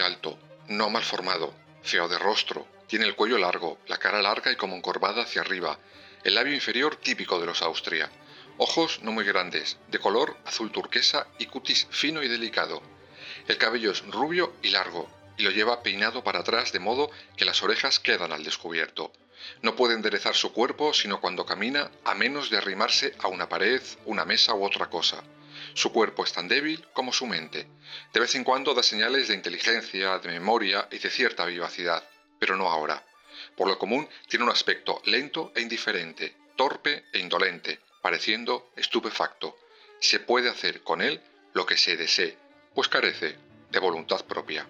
Alto, no mal formado, feo de rostro, tiene el cuello largo, la cara larga y como encorvada hacia arriba, el labio inferior típico de los Austria, ojos no muy grandes, de color azul turquesa y cutis fino y delicado. El cabello es rubio y largo, y lo lleva peinado para atrás de modo que las orejas quedan al descubierto. No puede enderezar su cuerpo sino cuando camina a menos de arrimarse a una pared, una mesa u otra cosa. Su cuerpo es tan débil como su mente. De vez en cuando da señales de inteligencia, de memoria y de cierta vivacidad, pero no ahora. Por lo común tiene un aspecto lento e indiferente, torpe e indolente, pareciendo estupefacto. Se puede hacer con él lo que se desee, pues carece de voluntad propia.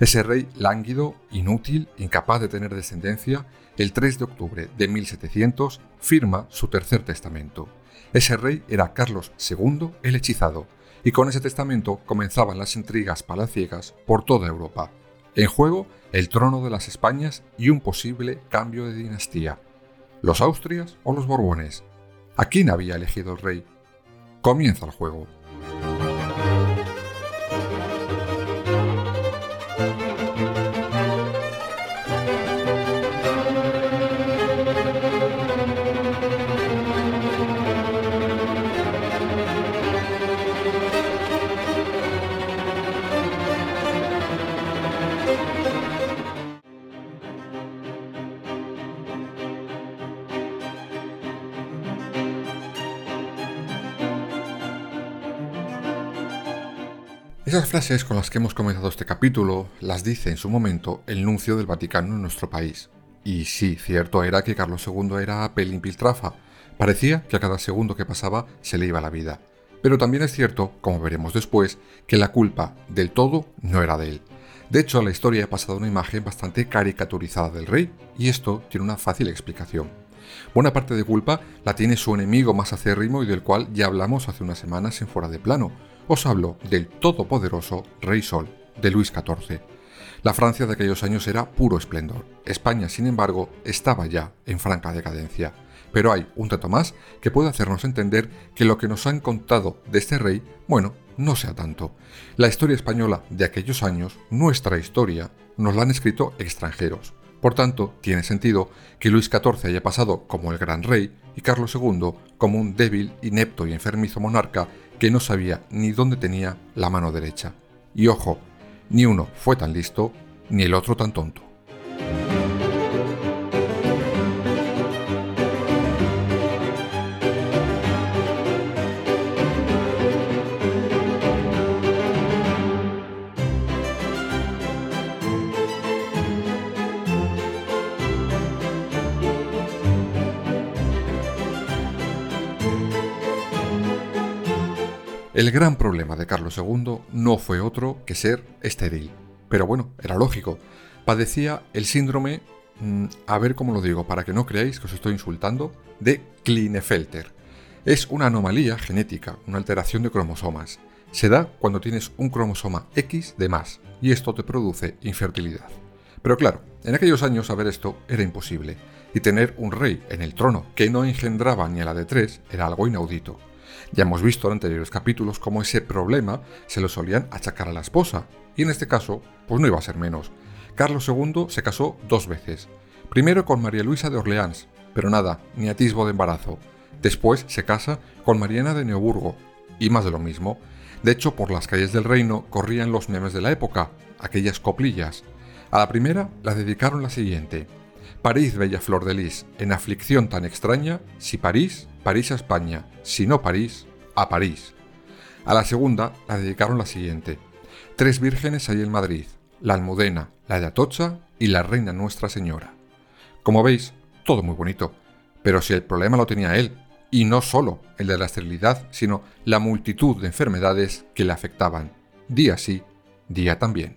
Ese rey lánguido, inútil, incapaz de tener descendencia, el 3 de octubre de 1700 firma su tercer testamento. Ese rey era Carlos II el hechizado, y con ese testamento comenzaban las intrigas palaciegas por toda Europa. En juego, el trono de las Españas y un posible cambio de dinastía. ¿Los Austrias o los Borbones? ¿A quién había elegido el rey? Comienza el juego. Esas frases con las que hemos comenzado este capítulo las dice en su momento el nuncio del Vaticano en nuestro país. Y sí, cierto era que Carlos II era pelín piltrafa. Parecía que a cada segundo que pasaba se le iba la vida. Pero también es cierto, como veremos después, que la culpa del todo no era de él. De hecho, la historia ha pasado una imagen bastante caricaturizada del rey, y esto tiene una fácil explicación. Buena parte de culpa la tiene su enemigo más acérrimo y del cual ya hablamos hace unas semanas en Fuera de Plano, os hablo del todopoderoso Rey Sol de Luis XIV. La Francia de aquellos años era puro esplendor. España, sin embargo, estaba ya en franca decadencia. Pero hay un dato más que puede hacernos entender que lo que nos han contado de este rey, bueno, no sea tanto. La historia española de aquellos años, nuestra historia, nos la han escrito extranjeros. Por tanto, tiene sentido que Luis XIV haya pasado como el gran rey y Carlos II como un débil, inepto y enfermizo monarca que no sabía ni dónde tenía la mano derecha. Y ojo, ni uno fue tan listo, ni el otro tan tonto. El gran problema de Carlos II no fue otro que ser estéril. Pero bueno, era lógico. Padecía el síndrome, mmm, a ver cómo lo digo, para que no creáis que os estoy insultando, de Klinefelter. Es una anomalía genética, una alteración de cromosomas. Se da cuando tienes un cromosoma X de más, y esto te produce infertilidad. Pero claro, en aquellos años saber esto era imposible, y tener un rey en el trono que no engendraba ni a la de tres era algo inaudito. Ya hemos visto en anteriores capítulos cómo ese problema se lo solían achacar a la esposa, y en este caso, pues no iba a ser menos. Carlos II se casó dos veces. Primero con María Luisa de Orleans, pero nada, ni atisbo de embarazo. Después se casa con Mariana de Neoburgo, y más de lo mismo. De hecho, por las calles del reino corrían los memes de la época, aquellas coplillas. A la primera la dedicaron la siguiente. París, bella flor de lis, en aflicción tan extraña, si París, París a España, si no París, a París. A la segunda la dedicaron la siguiente. Tres vírgenes hay en Madrid, la Almudena, la de Atocha y la Reina Nuestra Señora. Como veis, todo muy bonito, pero si el problema lo tenía él, y no solo el de la esterilidad, sino la multitud de enfermedades que le afectaban, día sí, día también.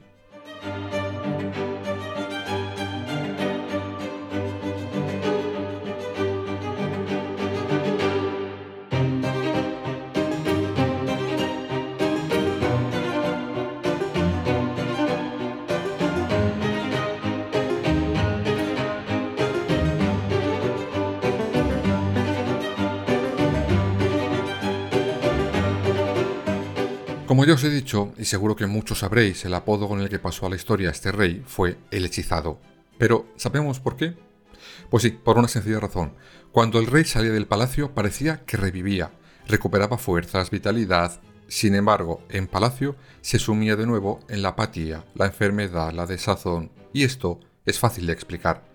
Como ya os he dicho, y seguro que muchos sabréis, el apodo con el que pasó a la historia este rey fue el hechizado. Pero, ¿sabemos por qué? Pues sí, por una sencilla razón. Cuando el rey salía del palacio parecía que revivía, recuperaba fuerzas, vitalidad. Sin embargo, en palacio se sumía de nuevo en la apatía, la enfermedad, la desazón. Y esto es fácil de explicar.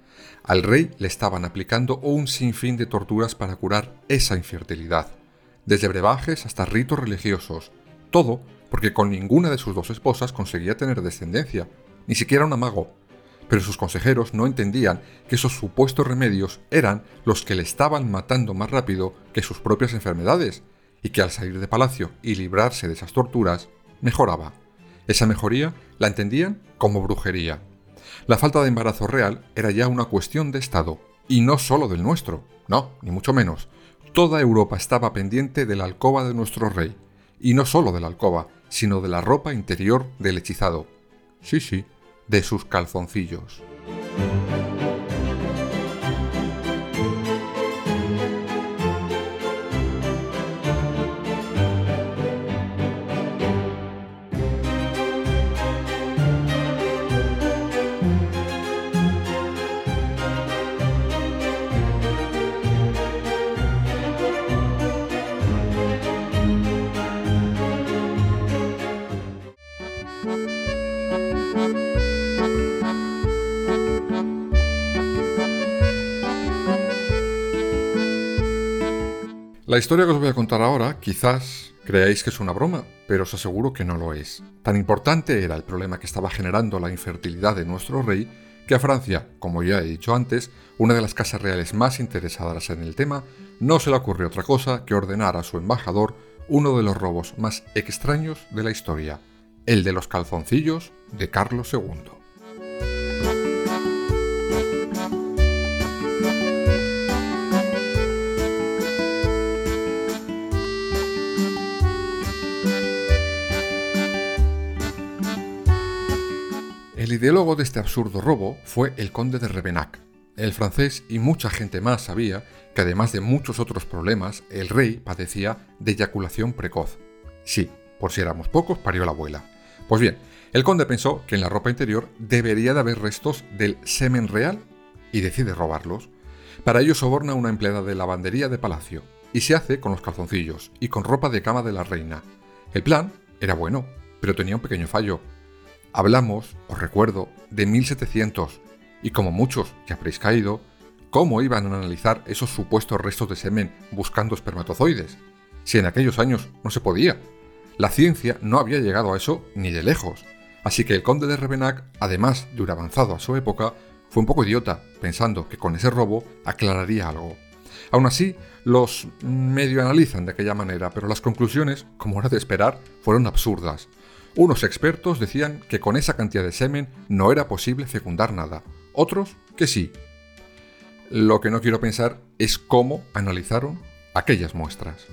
Al rey le estaban aplicando un sinfín de torturas para curar esa infertilidad. Desde brebajes hasta ritos religiosos, todo porque con ninguna de sus dos esposas conseguía tener descendencia, ni siquiera un amago. Pero sus consejeros no entendían que esos supuestos remedios eran los que le estaban matando más rápido que sus propias enfermedades, y que al salir de palacio y librarse de esas torturas, mejoraba. Esa mejoría la entendían como brujería. La falta de embarazo real era ya una cuestión de Estado, y no solo del nuestro, no, ni mucho menos. Toda Europa estaba pendiente de la alcoba de nuestro rey, y no solo de la alcoba, sino de la ropa interior del hechizado. Sí, sí, de sus calzoncillos. La historia que os voy a contar ahora quizás creáis que es una broma, pero os aseguro que no lo es. Tan importante era el problema que estaba generando la infertilidad de nuestro rey que a Francia, como ya he dicho antes, una de las casas reales más interesadas en el tema, no se le ocurrió otra cosa que ordenar a su embajador uno de los robos más extraños de la historia, el de los calzoncillos de Carlos II. Ideólogo de este absurdo robo fue el conde de Revenac. El francés y mucha gente más sabía que además de muchos otros problemas, el rey padecía de eyaculación precoz. Sí, por si éramos pocos, parió la abuela. Pues bien, el conde pensó que en la ropa interior debería de haber restos del semen real y decide robarlos. Para ello soborna a una empleada de lavandería de palacio y se hace con los calzoncillos y con ropa de cama de la reina. El plan era bueno, pero tenía un pequeño fallo. Hablamos, os recuerdo, de 1700, y como muchos que habréis caído, ¿cómo iban a analizar esos supuestos restos de semen buscando espermatozoides? Si en aquellos años no se podía. La ciencia no había llegado a eso ni de lejos. Así que el conde de Revenac, además de un avanzado a su época, fue un poco idiota, pensando que con ese robo aclararía algo. Aún así, los medio analizan de aquella manera, pero las conclusiones, como era de esperar, fueron absurdas. Unos expertos decían que con esa cantidad de semen no era posible fecundar nada, otros que sí. Lo que no quiero pensar es cómo analizaron aquellas muestras.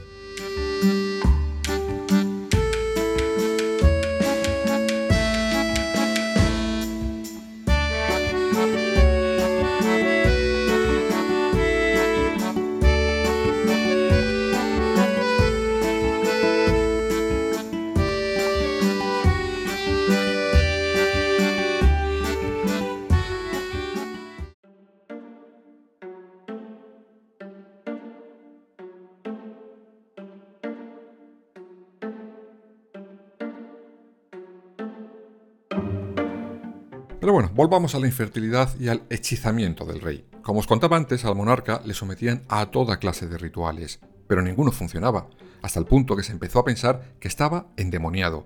Pero bueno, volvamos a la infertilidad y al hechizamiento del rey. Como os contaba antes, al monarca le sometían a toda clase de rituales, pero ninguno funcionaba, hasta el punto que se empezó a pensar que estaba endemoniado.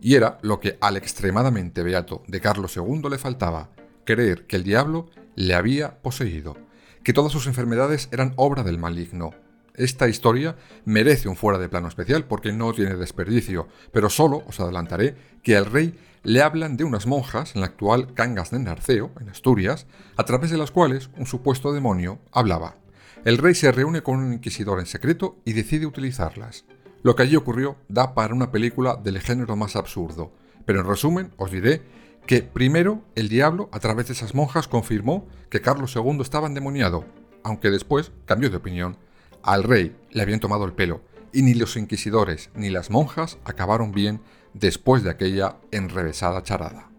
Y era lo que al extremadamente beato de Carlos II le faltaba, creer que el diablo le había poseído, que todas sus enfermedades eran obra del maligno. Esta historia merece un fuera de plano especial porque no tiene desperdicio, pero solo os adelantaré que al rey le hablan de unas monjas en la actual Cangas de Narceo, en Asturias, a través de las cuales un supuesto demonio hablaba. El rey se reúne con un inquisidor en secreto y decide utilizarlas. Lo que allí ocurrió da para una película del género más absurdo, pero en resumen os diré que primero el diablo a través de esas monjas confirmó que Carlos II estaba endemoniado, aunque después cambió de opinión. Al rey le habían tomado el pelo, y ni los inquisidores ni las monjas acabaron bien después de aquella enrevesada charada.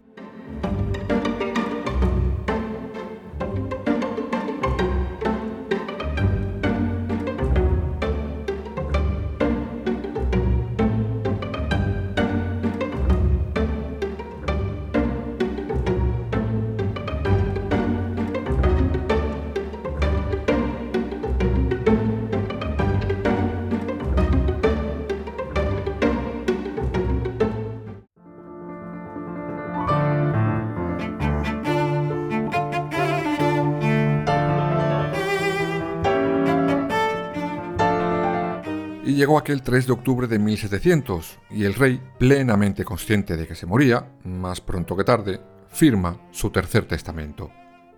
Llegó aquel 3 de octubre de 1700 y el rey, plenamente consciente de que se moría, más pronto que tarde, firma su tercer testamento.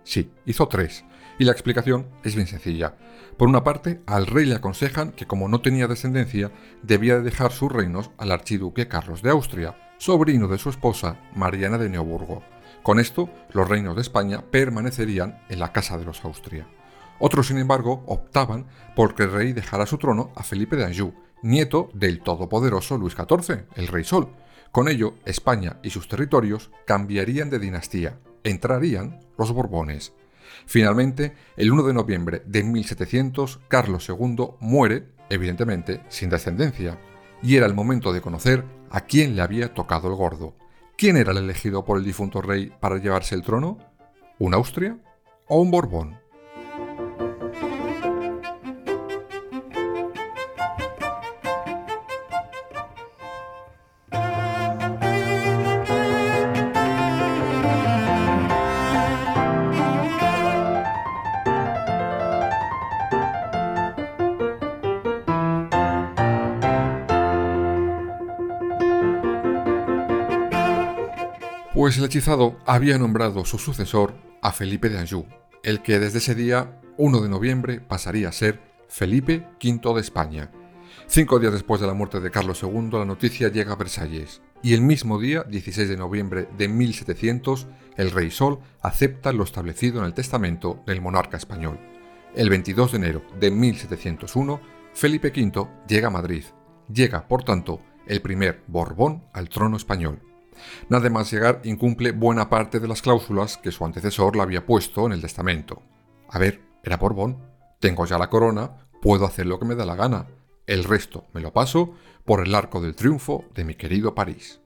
Sí, hizo tres, y la explicación es bien sencilla. Por una parte, al rey le aconsejan que como no tenía descendencia, debía dejar sus reinos al archiduque Carlos de Austria, sobrino de su esposa Mariana de Neoburgo. Con esto, los reinos de España permanecerían en la casa de los Austria. Otros, sin embargo, optaban por que el rey dejara su trono a Felipe de Anjou, nieto del todopoderoso Luis XIV, el Rey Sol. Con ello, España y sus territorios cambiarían de dinastía, entrarían los Borbones. Finalmente, el 1 de noviembre de 1700, Carlos II muere, evidentemente, sin descendencia, y era el momento de conocer a quién le había tocado el gordo. ¿Quién era el elegido por el difunto rey para llevarse el trono? ¿Un Austria o un Borbón? Pues el hechizado había nombrado su sucesor a Felipe de Anjou, el que desde ese día, 1 de noviembre, pasaría a ser Felipe V de España. Cinco días después de la muerte de Carlos II, la noticia llega a Versalles, y el mismo día, 16 de noviembre de 1700, el rey Sol acepta lo establecido en el testamento del monarca español. El 22 de enero de 1701, Felipe V llega a Madrid. Llega, por tanto, el primer Borbón al trono español. Nada más llegar incumple buena parte de las cláusulas que su antecesor le había puesto en el testamento. A ver, era Borbón, tengo ya la corona, puedo hacer lo que me da la gana, el resto me lo paso por el arco del triunfo de mi querido París.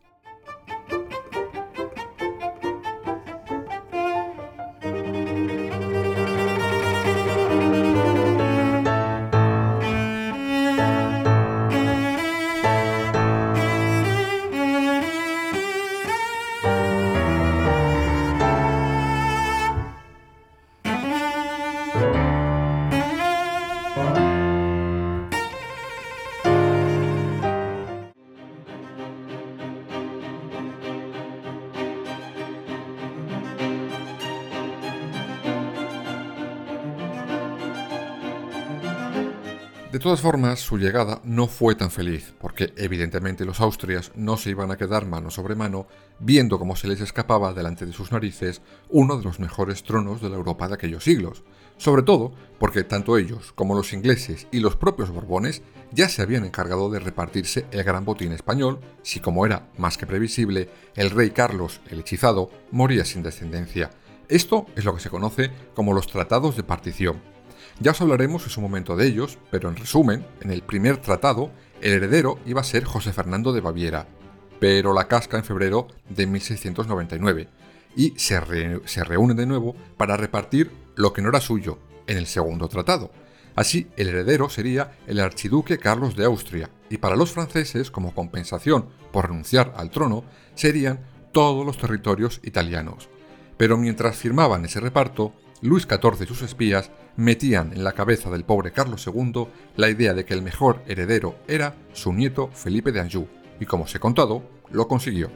Todas formas, su llegada no fue tan feliz, porque evidentemente los austrias no se iban a quedar mano sobre mano viendo cómo se les escapaba delante de sus narices uno de los mejores tronos de la Europa de aquellos siglos, sobre todo porque tanto ellos como los ingleses y los propios Borbones ya se habían encargado de repartirse el gran botín español, si como era más que previsible, el rey Carlos el hechizado moría sin descendencia. Esto es lo que se conoce como los tratados de partición ya os hablaremos en su momento de ellos, pero en resumen, en el primer tratado, el heredero iba a ser José Fernando de Baviera, pero la casca en febrero de 1699 y se, se reúnen de nuevo para repartir lo que no era suyo en el segundo tratado. Así, el heredero sería el archiduque Carlos de Austria, y para los franceses, como compensación por renunciar al trono, serían todos los territorios italianos. Pero mientras firmaban ese reparto, Luis XIV y sus espías metían en la cabeza del pobre Carlos II la idea de que el mejor heredero era su nieto Felipe de Anjou, y como os he contado, lo consiguió.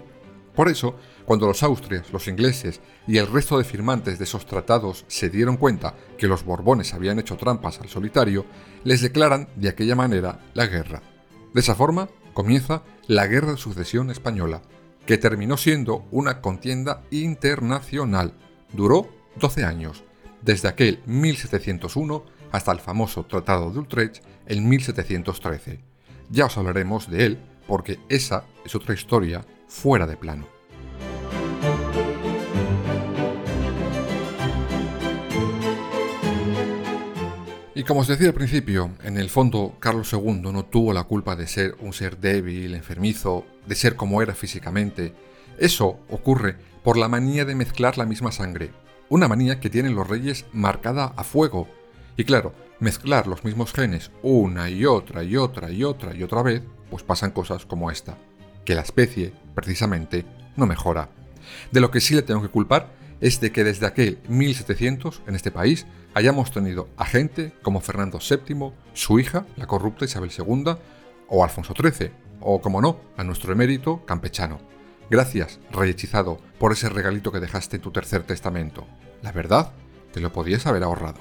Por eso, cuando los austrias, los ingleses y el resto de firmantes de esos tratados se dieron cuenta que los Borbones habían hecho trampas al solitario, les declaran de aquella manera la guerra. De esa forma comienza la Guerra de Sucesión Española, que terminó siendo una contienda internacional. Duró 12 años, desde aquel 1701 hasta el famoso Tratado de Utrecht en 1713. Ya os hablaremos de él porque esa es otra historia fuera de plano. Y como os decía al principio, en el fondo Carlos II no tuvo la culpa de ser un ser débil, enfermizo, de ser como era físicamente. Eso ocurre por la manía de mezclar la misma sangre, una manía que tienen los reyes marcada a fuego. Y claro, mezclar los mismos genes una y otra y otra y otra y otra vez, pues pasan cosas como esta, que la especie, precisamente, no mejora. De lo que sí le tengo que culpar es de que desde aquel 1700 en este país hayamos tenido a gente como Fernando VII, su hija, la corrupta Isabel II, o Alfonso XIII, o como no, a nuestro emérito campechano. Gracias, rey hechizado, por ese regalito que dejaste en tu tercer testamento. La verdad, te lo podías haber ahorrado.